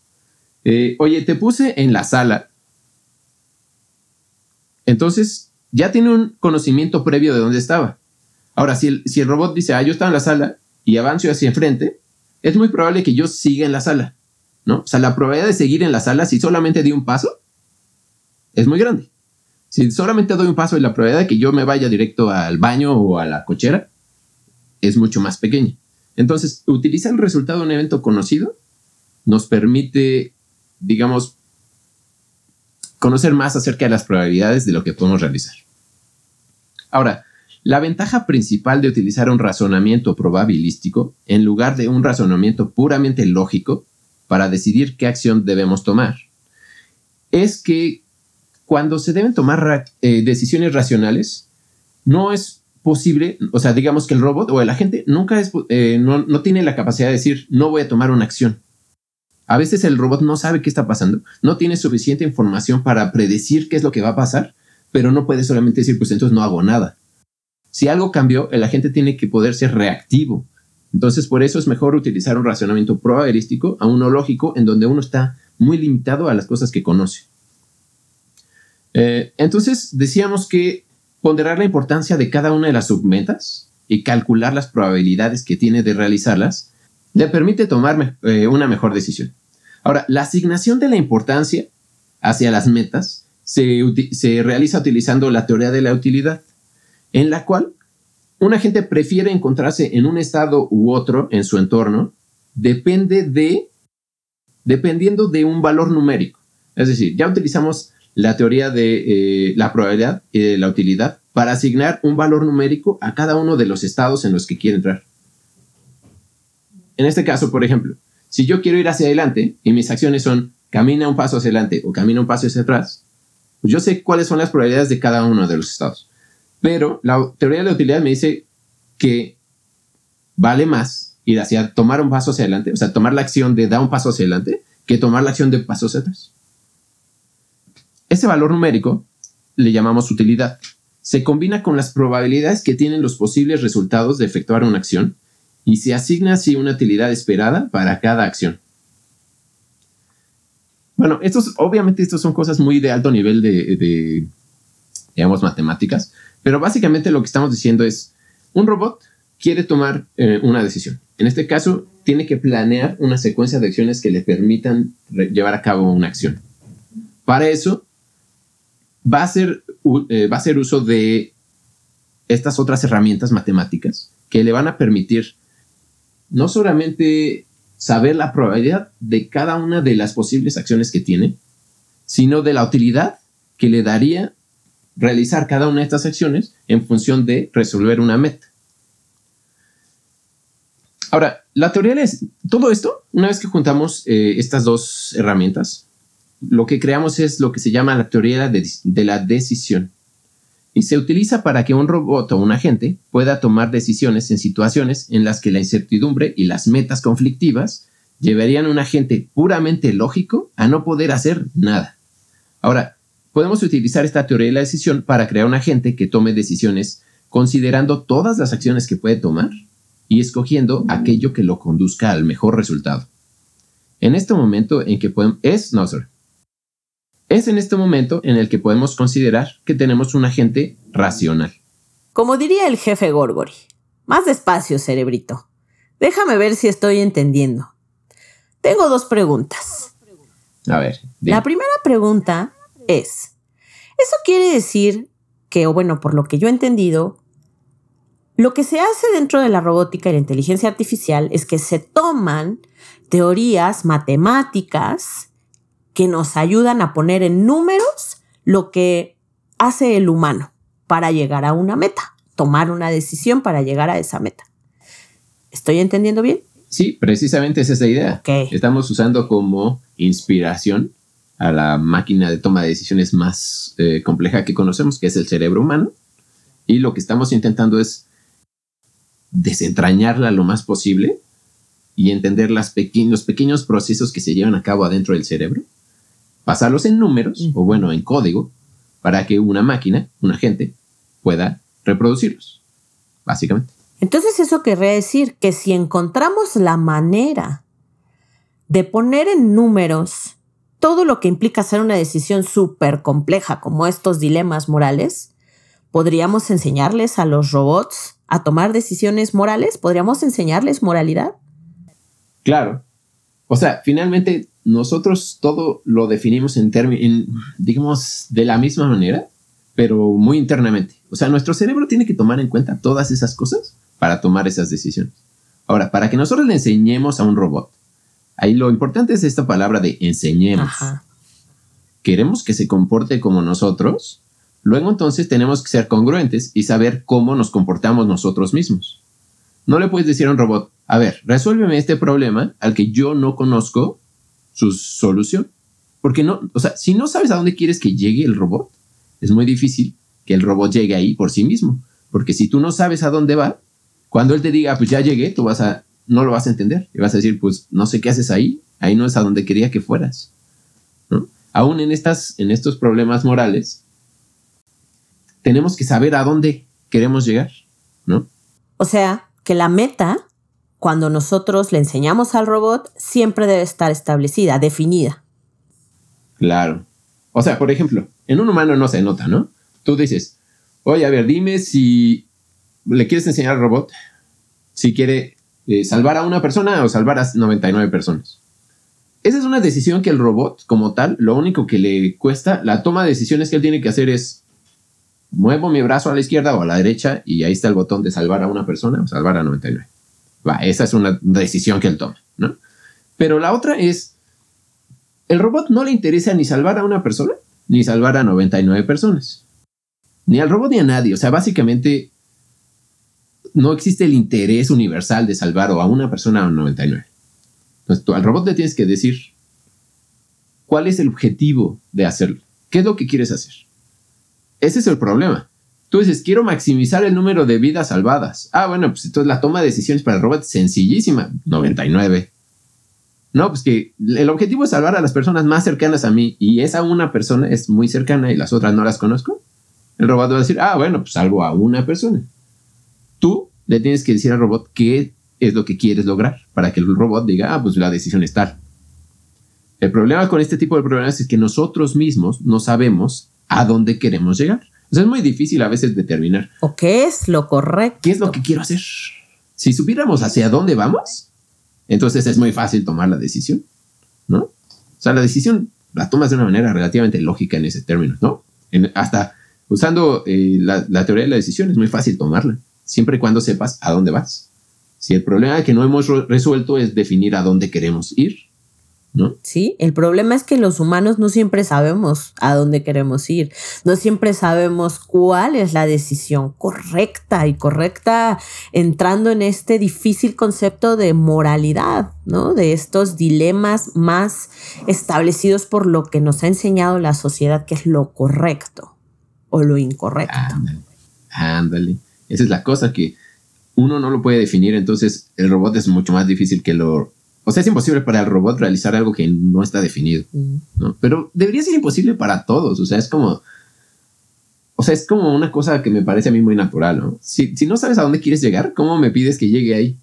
Speaker 2: eh, oye, te puse en la sala, entonces ya tiene un conocimiento previo de dónde estaba. Ahora, si el, si el robot dice, ah, yo estaba en la sala y avanzo hacia enfrente, es muy probable que yo siga en la sala, ¿no? O sea, la probabilidad de seguir en la sala si solamente di un paso es muy grande. Si solamente doy un paso y la probabilidad de que yo me vaya directo al baño o a la cochera es mucho más pequeña. Entonces, utilizar el resultado de un evento conocido nos permite, digamos, conocer más acerca de las probabilidades de lo que podemos realizar. Ahora, la ventaja principal de utilizar un razonamiento probabilístico en lugar de un razonamiento puramente lógico para decidir qué acción debemos tomar es que cuando se deben tomar eh, decisiones racionales, no es posible, o sea, digamos que el robot o el agente nunca es, eh, no, no tiene la capacidad de decir, no voy a tomar una acción. A veces el robot no sabe qué está pasando, no tiene suficiente información para predecir qué es lo que va a pasar, pero no puede solamente decir, pues entonces no hago nada. Si algo cambió, el agente tiene que poder ser reactivo. Entonces, por eso es mejor utilizar un razonamiento probabilístico a uno lógico, en donde uno está muy limitado a las cosas que conoce. Eh, entonces, decíamos que ponderar la importancia de cada una de las submetas y calcular las probabilidades que tiene de realizarlas le permite tomar eh, una mejor decisión. Ahora, la asignación de la importancia hacia las metas se realiza utilizando la teoría de la utilidad en la cual una gente prefiere encontrarse en un estado u otro en su entorno, depende de, dependiendo de un valor numérico. Es decir, ya utilizamos la teoría de eh, la probabilidad y de la utilidad para asignar un valor numérico a cada uno de los estados en los que quiere entrar. En este caso, por ejemplo, si yo quiero ir hacia adelante y mis acciones son camina un paso hacia adelante o camina un paso hacia atrás, pues yo sé cuáles son las probabilidades de cada uno de los estados. Pero la teoría de la utilidad me dice que vale más ir hacia tomar un paso hacia adelante, o sea, tomar la acción de dar un paso hacia adelante, que tomar la acción de paso hacia atrás. Ese valor numérico le llamamos utilidad. Se combina con las probabilidades que tienen los posibles resultados de efectuar una acción y se asigna así una utilidad esperada para cada acción. Bueno, estos, obviamente estas son cosas muy de alto nivel de, digamos, matemáticas, pero básicamente lo que estamos diciendo es, un robot quiere tomar eh, una decisión. En este caso, tiene que planear una secuencia de acciones que le permitan llevar a cabo una acción. Para eso, va a, hacer, eh, va a hacer uso de estas otras herramientas matemáticas que le van a permitir no solamente saber la probabilidad de cada una de las posibles acciones que tiene, sino de la utilidad que le daría realizar cada una de estas acciones en función de resolver una meta. Ahora, la teoría es, todo esto, una vez que juntamos eh, estas dos herramientas, lo que creamos es lo que se llama la teoría de la decisión y se utiliza para que un robot o un agente pueda tomar decisiones en situaciones en las que la incertidumbre y las metas conflictivas llevarían a un agente puramente lógico a no poder hacer nada. Ahora, podemos utilizar esta teoría de la decisión para crear un agente que tome decisiones considerando todas las acciones que puede tomar y escogiendo aquello que lo conduzca al mejor resultado. En este momento en que podemos... Es, no, es en este momento en el que podemos considerar que tenemos un agente racional.
Speaker 1: Como diría el jefe Gorgory, más despacio, cerebrito. Déjame ver si estoy entendiendo. Tengo dos preguntas.
Speaker 2: A ver.
Speaker 1: La primera pregunta es, ¿eso quiere decir que, o bueno, por lo que yo he entendido, lo que se hace dentro de la robótica y la inteligencia artificial es que se toman teorías matemáticas que nos ayudan a poner en números lo que hace el humano para llegar a una meta, tomar una decisión para llegar a esa meta. ¿Estoy entendiendo bien?
Speaker 2: Sí, precisamente es esa idea. Estamos usando como inspiración a la máquina de toma de decisiones más eh, compleja que conocemos, que es el cerebro humano, y lo que estamos intentando es desentrañarla lo más posible y entender las los pequeños procesos que se llevan a cabo adentro del cerebro pasarlos en números, o bueno, en código, para que una máquina, un agente, pueda reproducirlos, básicamente.
Speaker 1: Entonces eso querría decir que si encontramos la manera de poner en números todo lo que implica hacer una decisión súper compleja como estos dilemas morales, podríamos enseñarles a los robots a tomar decisiones morales, podríamos enseñarles moralidad.
Speaker 2: Claro. O sea, finalmente nosotros todo lo definimos en términos, digamos, de la misma manera, pero muy internamente. O sea, nuestro cerebro tiene que tomar en cuenta todas esas cosas para tomar esas decisiones. Ahora, para que nosotros le enseñemos a un robot, ahí lo importante es esta palabra de enseñemos. Queremos que se comporte como nosotros, luego entonces tenemos que ser congruentes y saber cómo nos comportamos nosotros mismos. No le puedes decir a un robot, a ver, resuélveme este problema al que yo no conozco su solución. Porque no, o sea, si no sabes a dónde quieres que llegue el robot, es muy difícil que el robot llegue ahí por sí mismo. Porque si tú no sabes a dónde va, cuando él te diga, pues ya llegué, tú vas a, no lo vas a entender. Y vas a decir, pues no sé qué haces ahí, ahí no es a donde quería que fueras. ¿no? Aún en, estas, en estos problemas morales, tenemos que saber a dónde queremos llegar, ¿no?
Speaker 1: O sea, que la meta cuando nosotros le enseñamos al robot, siempre debe estar establecida, definida.
Speaker 2: Claro. O sea, por ejemplo, en un humano no se nota, ¿no? Tú dices, oye, a ver, dime si le quieres enseñar al robot si quiere eh, salvar a una persona o salvar a 99 personas. Esa es una decisión que el robot, como tal, lo único que le cuesta, la toma de decisiones que él tiene que hacer es muevo mi brazo a la izquierda o a la derecha y ahí está el botón de salvar a una persona o salvar a 99. Va, esa es una decisión que él toma, ¿no? Pero la otra es, el robot no le interesa ni salvar a una persona, ni salvar a 99 personas. Ni al robot ni a nadie. O sea, básicamente no existe el interés universal de salvar o a una persona o a 99. Entonces, tú al robot le tienes que decir cuál es el objetivo de hacerlo. ¿Qué es lo que quieres hacer? Ese es el problema. Tú dices, quiero maximizar el número de vidas salvadas. Ah, bueno, pues entonces la toma de decisiones para el robot es sencillísima. 99. No, pues que el objetivo es salvar a las personas más cercanas a mí y esa una persona es muy cercana y las otras no las conozco. El robot va a decir, ah, bueno, pues salvo a una persona. Tú le tienes que decir al robot qué es lo que quieres lograr para que el robot diga, ah, pues la decisión es tal. El problema con este tipo de problemas es que nosotros mismos no sabemos a dónde queremos llegar. O sea, es muy difícil a veces determinar.
Speaker 1: ¿O qué es lo correcto?
Speaker 2: ¿Qué es lo que quiero hacer? Si supiéramos hacia dónde vamos, entonces es muy fácil tomar la decisión, ¿no? O sea, la decisión la tomas de una manera relativamente lógica en ese término, ¿no? hasta usando eh, la, la, teoría de la decisión es muy fácil tomarla, siempre y cuando sepas a dónde vas. Si el problema que no hemos resuelto es definir a dónde queremos ir, ¿no?
Speaker 1: Sí, el problema es que los humanos no siempre sabemos a dónde queremos ir, no siempre sabemos cuál es la decisión correcta y correcta entrando en este difícil concepto de moralidad, ¿no? De estos dilemas más establecidos por lo que nos ha enseñado la sociedad que es lo correcto o lo incorrecto.
Speaker 2: Ándale, ándale. Esa es la cosa que uno no lo puede definir, entonces el robot es mucho más difícil que lo o sea, es imposible para el robot realizar algo que no está definido, ¿no? Pero debería ser imposible para todos, o sea, es como... O sea, es como una cosa que me parece a mí muy natural, ¿no? Si, no sabes a dónde quieres llegar, ¿cómo me pides que llegue ahí?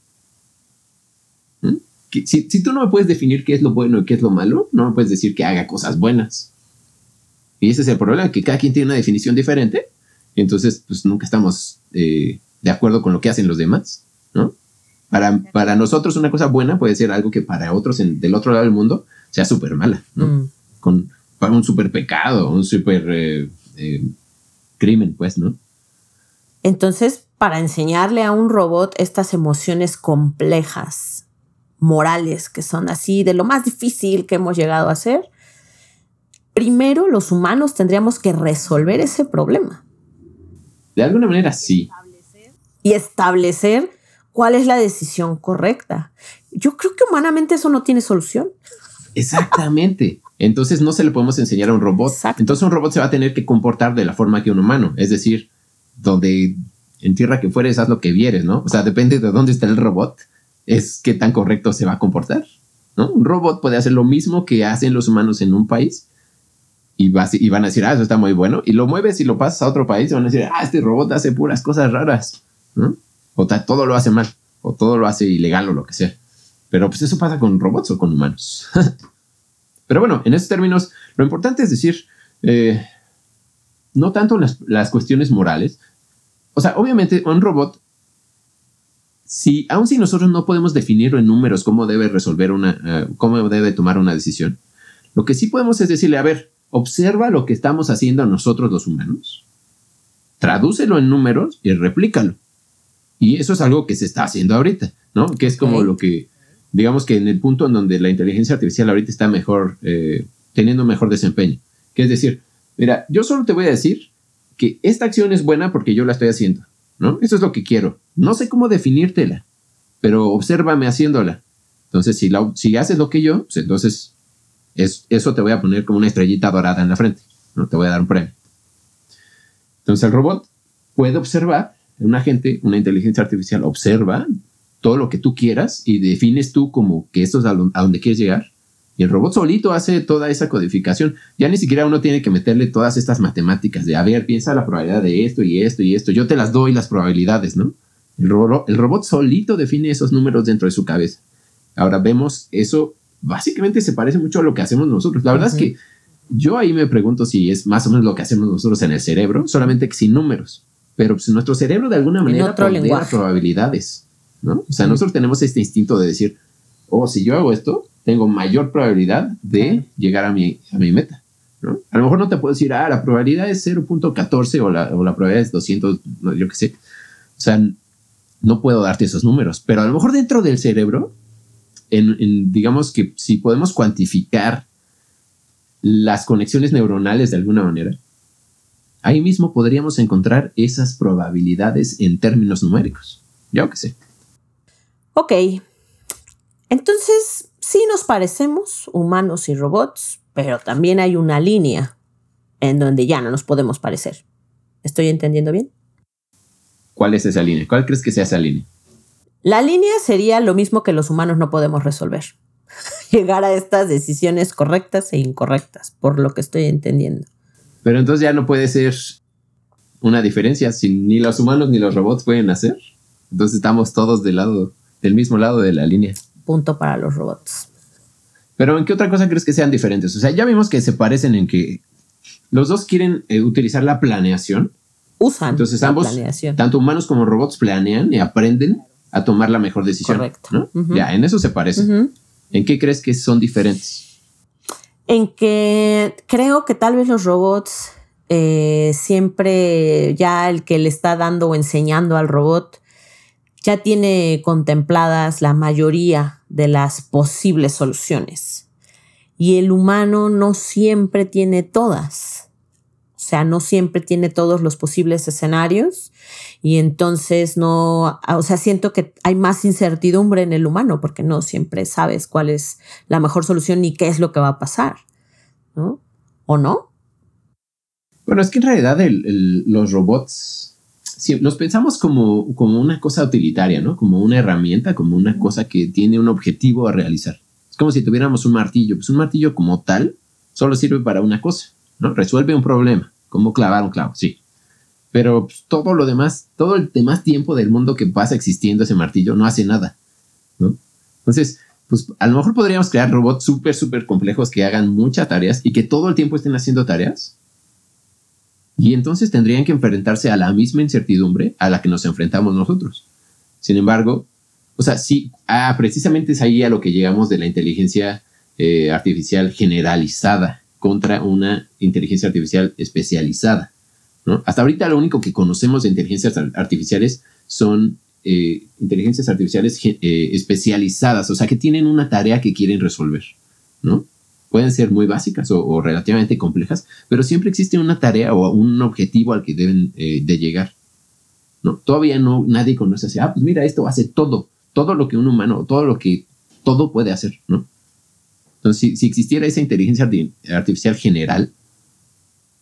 Speaker 2: ¿Mm? Si, si, tú no me puedes definir qué es lo bueno y qué es lo malo, no me puedes decir que haga cosas buenas. Y ese es el problema, que cada quien tiene una definición diferente. Y entonces, pues nunca estamos eh, de acuerdo con lo que hacen los demás, ¿no? Para, nosotros una cosa buena puede ser algo que para otros del otro lado del mundo sea súper mala, ¿no? Mm. Con para un súper pecado, un súper eh, eh, crimen, pues, ¿no?
Speaker 1: Entonces, para enseñarle a un robot estas emociones complejas, morales, que son así de lo más difícil que hemos llegado a hacer, primero los humanos tendríamos que resolver ese problema.
Speaker 2: De alguna manera, sí.
Speaker 1: Y establecer cuál es la decisión correcta. Yo creo que humanamente eso no tiene solución.
Speaker 2: Exactamente. Entonces no se le podemos enseñar a un robot. Entonces un robot se va a tener que comportar de la forma que un humano. Es decir, donde en tierra que fueres, haz lo que vieres, ¿no? O sea, depende de dónde está el robot, es qué tan correcto se va a comportar, ¿no? Un robot puede hacer lo mismo que hacen los humanos en un país y, y van a decir, ah, eso está muy bueno, y lo mueves y lo pasas a otro país y van a decir, ah, este robot hace puras cosas raras, ¿no? o todo lo hace mal, o todo lo hace ilegal o lo que sea. Pero pues eso pasa con robots o con humanos. Pero bueno, en esos términos, lo importante es decir, eh, no tanto las, cuestiones morales. O sea, obviamente un robot, si, aun si nosotros no podemos definir en números cómo debe resolver una, eh, cómo debe tomar una decisión, lo que sí podemos es decirle, a ver, observa lo que estamos haciendo nosotros los humanos, tradúcelo en números y replícalo. Y eso es algo que se está haciendo ahorita, ¿no? Que es como lo que, digamos que en el punto en donde la inteligencia artificial ahorita está mejor, eh, teniendo mejor desempeño. Que es decir, mira, yo solo te voy a decir que esta acción es buena porque yo la estoy haciendo, ¿no? Eso es lo que quiero. No sé cómo definírtela, pero obsérvame haciéndola. Entonces, si, la, si haces lo que yo, pues entonces es, eso te voy a poner como una estrellita dorada en la frente, ¿no? Te voy a dar un premio. Entonces el robot puede observar una gente, una inteligencia artificial observa todo lo que tú quieras y defines tú como que esto es a, donde quieres llegar. Y el robot solito hace toda esa codificación. Ya ni siquiera uno tiene que meterle todas estas matemáticas de, a ver, piensa la probabilidad de esto y esto y esto. Yo te las doy las probabilidades, ¿no? El, el robot solito define esos números dentro de su cabeza. Ahora vemos eso, básicamente se parece mucho a lo que hacemos nosotros. La verdad es que yo ahí me pregunto si es más o menos lo que hacemos nosotros en el cerebro, solamente que sin números pero pues nuestro cerebro de alguna manera pondera probabilidades, ¿no? O sea, nosotros tenemos este instinto de decir, oh, si yo hago esto, tengo mayor probabilidad de llegar a mi, a mi meta, ¿no? A lo mejor no te puedo decir, ah, la probabilidad es 0.14 o la, o la probabilidad es 200, yo qué sé. O sea, no puedo darte esos números, pero a lo mejor dentro del cerebro, en, digamos que si podemos cuantificar las conexiones neuronales de alguna manera, ahí mismo podríamos encontrar esas probabilidades en términos numéricos. Yo qué sé.
Speaker 1: Ok. Entonces, sí nos parecemos, humanos y robots, pero también hay una línea en donde ya no nos podemos parecer. ¿Estoy entendiendo bien?
Speaker 2: ¿Cuál es esa línea? ¿Cuál crees que sea esa línea?
Speaker 1: La línea sería lo mismo que los humanos no podemos resolver. Llegar a estas decisiones correctas e incorrectas, por lo que estoy entendiendo.
Speaker 2: Pero entonces ya no puede ser una diferencia si ni los humanos ni los robots pueden hacer. Entonces estamos todos del lado, del mismo lado de la línea.
Speaker 1: Punto para los robots.
Speaker 2: Pero ¿en qué otra cosa crees que sean diferentes? O sea, ya vimos que se parecen en que los dos quieren eh, utilizar la planeación.
Speaker 1: Usan
Speaker 2: Entonces
Speaker 1: la
Speaker 2: ambos,
Speaker 1: planeación.
Speaker 2: tanto humanos como robots, planean y aprenden a tomar la mejor decisión.
Speaker 1: Correcto.
Speaker 2: Ya, en eso se parecen.
Speaker 1: Ujú.
Speaker 2: ¿En qué crees que son diferentes?
Speaker 1: En que creo que tal vez los robots eh, siempre ya el que le está dando o enseñando al robot ya tiene contempladas la mayoría de las posibles soluciones. Y el humano no siempre tiene todas. O sea, no siempre tiene todos los posibles escenarios y entonces no, o sea, siento que hay más incertidumbre en el humano porque no siempre sabes cuál es la mejor solución ni qué es lo que va a pasar, ¿no? ¿O no?
Speaker 2: Bueno, es que en realidad el- el- los robots los pensamos como, como una cosa utilitaria, ¿no? Como una herramienta, como una cosa que tiene un objetivo a realizar. Es como si tuviéramos un martillo. Pues un martillo como tal solo sirve para una cosa, ¿no? Resuelve un problema, como clavar un clavo, sí. Pero pues, todo lo demás, todo el demás tiempo del mundo que pasa existiendo ese martillo no hace nada, ¿no? Entonces, pues a lo mejor podríamos crear robots súper, súper complejos que hagan muchas tareas y que todo el tiempo estén haciendo tareas. Y entonces tendrían que enfrentarse a la misma incertidumbre a la que nos enfrentamos nosotros. Sin embargo, o sea, sí, ah, precisamente es ahí a lo que llegamos de la inteligencia eh, artificial generalizada contra una inteligencia artificial especializada. Hasta ahorita lo único que conocemos de inteligencias ar- artificiales son eh, inteligencias artificiales eh, especializadas, o sea, que tienen una tarea que quieren resolver. Pueden ser muy básicas o, relativamente complejas, pero siempre existe una tarea o un objetivo al que deben eh, de llegar. Todavía no, nadie conoce así, ah, pues mira, esto hace todo, todo lo que un humano, todo lo que, todo puede hacer, ¿no? Entonces, si, existiera esa inteligencia arti- artificial general,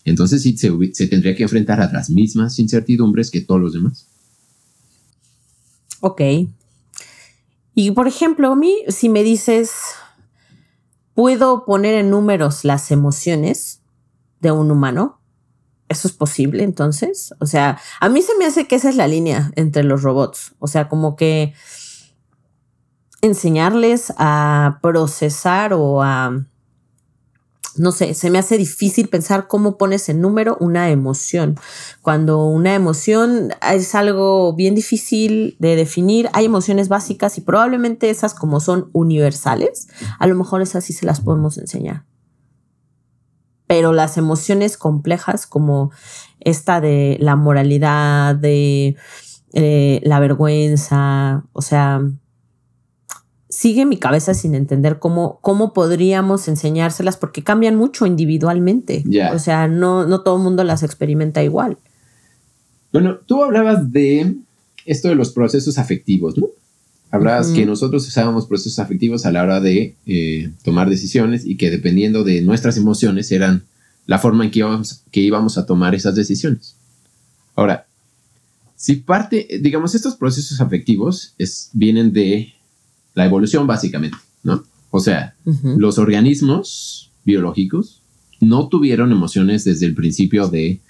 Speaker 2: entonces sí se, se tendría que enfrentar a las mismas incertidumbres que todos los demás.
Speaker 1: Ok. Y por ejemplo, a mí, si me dices, ¿puedo poner en números las emociones de un humano? ¿Eso es posible entonces? O sea, a mí se me hace que esa es la línea entre los robots. O sea, como que enseñarles a procesar o a, no sé, se me hace difícil pensar cómo pones en número una emoción. Cuando una emoción es algo bien difícil de definir, hay emociones básicas y probablemente esas como son universales, a lo mejor esas sí se las podemos enseñar. Pero las emociones complejas como esta de la moralidad, de eh, la vergüenza, o sea, sigue mi cabeza sin entender cómo, cómo podríamos enseñárselas porque cambian mucho individualmente. O sea, no, no todo el mundo las experimenta igual.
Speaker 2: Bueno, tú hablabas de esto de los procesos afectivos, ¿no? Hablabas que nosotros usábamos procesos afectivos a la hora de eh, tomar decisiones y que dependiendo de nuestras emociones eran la forma en que íbamos, que íbamos a tomar esas decisiones. Ahora, si parte, digamos, estos procesos afectivos es, vienen de la evolución básicamente, ¿no? O sea, los organismos biológicos no tuvieron emociones desde el principio de, eh,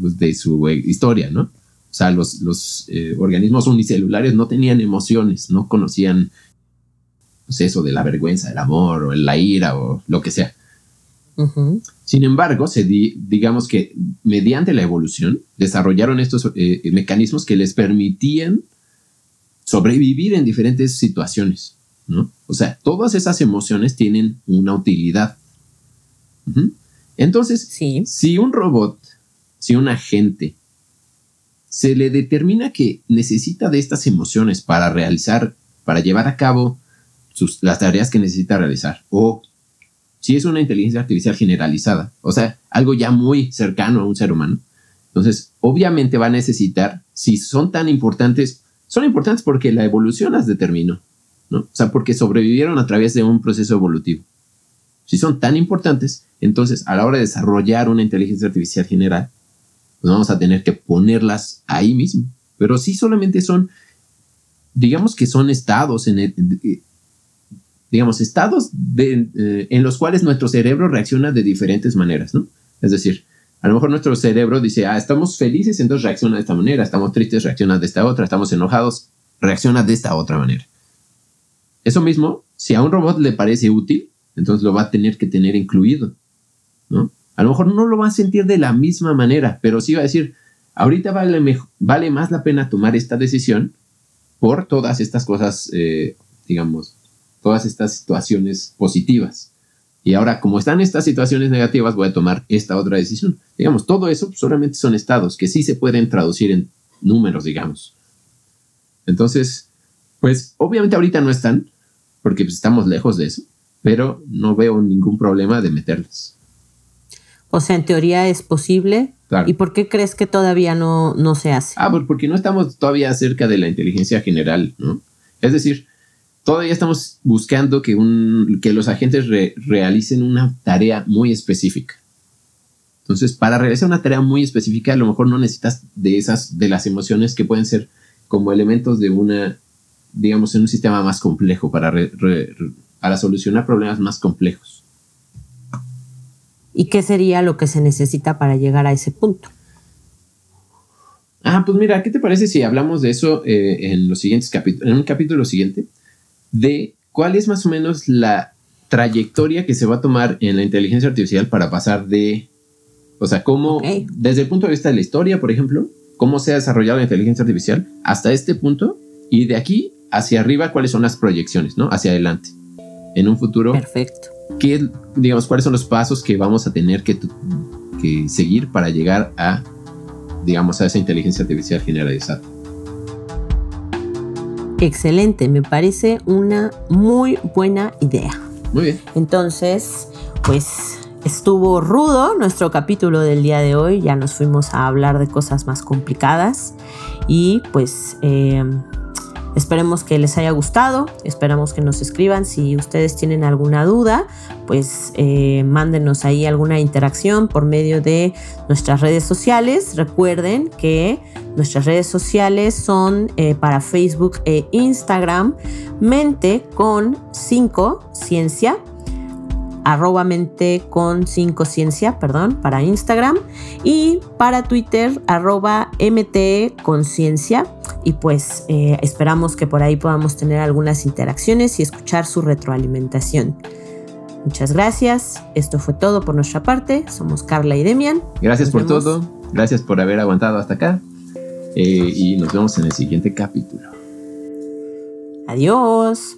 Speaker 2: pues, de su eh, historia, ¿no? O sea, los, los eh, organismos unicelulares no tenían emociones, no conocían pues, eso de la vergüenza, el amor o la ira o lo que sea. Sin embargo, se di- digamos que mediante la evolución desarrollaron estos eh, mecanismos que les permitían sobrevivir en diferentes situaciones, ¿no? O sea, todas esas emociones tienen una utilidad. Entonces,
Speaker 1: Sí.
Speaker 2: si un robot, si un agente, se le determina que necesita de estas emociones para realizar, para llevar a cabo sus, las tareas que necesita realizar, o si es una inteligencia artificial generalizada, o sea, algo ya muy cercano a un ser humano, Entonces, obviamente va a necesitar, si son tan importantes, son importantes porque la evolución las determinó, ¿no? O sea, porque sobrevivieron a través de un proceso evolutivo. Si son tan importantes, entonces a la hora de desarrollar una inteligencia artificial general, pues vamos a tener que ponerlas ahí mismo. Pero sí solamente son, digamos que son estados en eh, digamos, estados eh, en los cuales nuestro cerebro reacciona de diferentes maneras, ¿no? Es decir, a lo mejor nuestro cerebro dice, ah, estamos felices, entonces reacciona de esta manera, estamos tristes, reacciona de esta otra, estamos enojados, reacciona de esta otra manera. Eso mismo, si a un robot le parece útil, entonces lo va a tener que tener incluido, ¿no? A lo mejor no lo va a sentir de la misma manera, pero sí va a decir, ahorita vale, vale más la pena tomar esta decisión por todas estas cosas, eh, digamos, todas estas situaciones positivas. Y ahora, como están estas situaciones negativas, voy a tomar esta otra decisión. Digamos, todo eso solamente son estados que sí se pueden traducir en números, digamos. Entonces, pues obviamente ahorita no están, porque pues, estamos lejos de eso, pero no veo ningún problema de meterlos.
Speaker 1: O sea, en teoría es posible. ¿Y por qué crees que todavía no, no se hace?
Speaker 2: Ah, pues porque no estamos todavía cerca de la inteligencia general, ¿no? Es decir, todavía estamos buscando que, un, que los agentes realicen una tarea muy específica. Entonces, para realizar una tarea muy específica, a lo mejor no necesitas de esas, de las emociones que pueden ser como elementos de una, digamos, en un sistema más complejo para, para solucionar problemas más complejos.
Speaker 1: ¿Y qué sería lo que se necesita para llegar a ese punto?
Speaker 2: Ah, pues mira, ¿qué te parece si hablamos de eso eh, en los siguientes capítulos, en un capítulo siguiente? De cuál es más o menos la trayectoria que se va a tomar en la inteligencia artificial para pasar de, o sea, cómo, desde el punto de vista de la historia, por ejemplo, cómo se ha desarrollado la inteligencia artificial hasta este punto y de aquí hacia arriba, cuáles son las proyecciones, ¿no? Hacia adelante, en un futuro.
Speaker 1: Perfecto.
Speaker 2: ¿Qué, digamos, cuáles son los pasos que vamos a tener que, que seguir para llegar a, digamos, a esa inteligencia artificial generalizada?
Speaker 1: Excelente, me parece una muy buena idea.
Speaker 2: Muy bien.
Speaker 1: Entonces, pues estuvo rudo nuestro capítulo del día de hoy, ya nos fuimos a hablar de cosas más complicadas y pues eh, Esperemos que les haya gustado, esperamos que nos escriban. Si ustedes tienen alguna duda, pues eh, mándenos ahí alguna interacción por medio de nuestras redes sociales. Recuerden que nuestras redes sociales son eh, para Facebook e Instagram, mente con 5 ciencia arroba mente con 5 ciencia, perdón, para Instagram y para Twitter arroba mt conciencia y pues eh, esperamos que por ahí podamos tener algunas interacciones y escuchar su retroalimentación. Muchas gracias, esto fue todo por nuestra parte, somos Carla y Demian.
Speaker 2: Gracias por todo, gracias por haber aguantado hasta acá eh, y nos vemos en el siguiente capítulo.
Speaker 1: Adiós.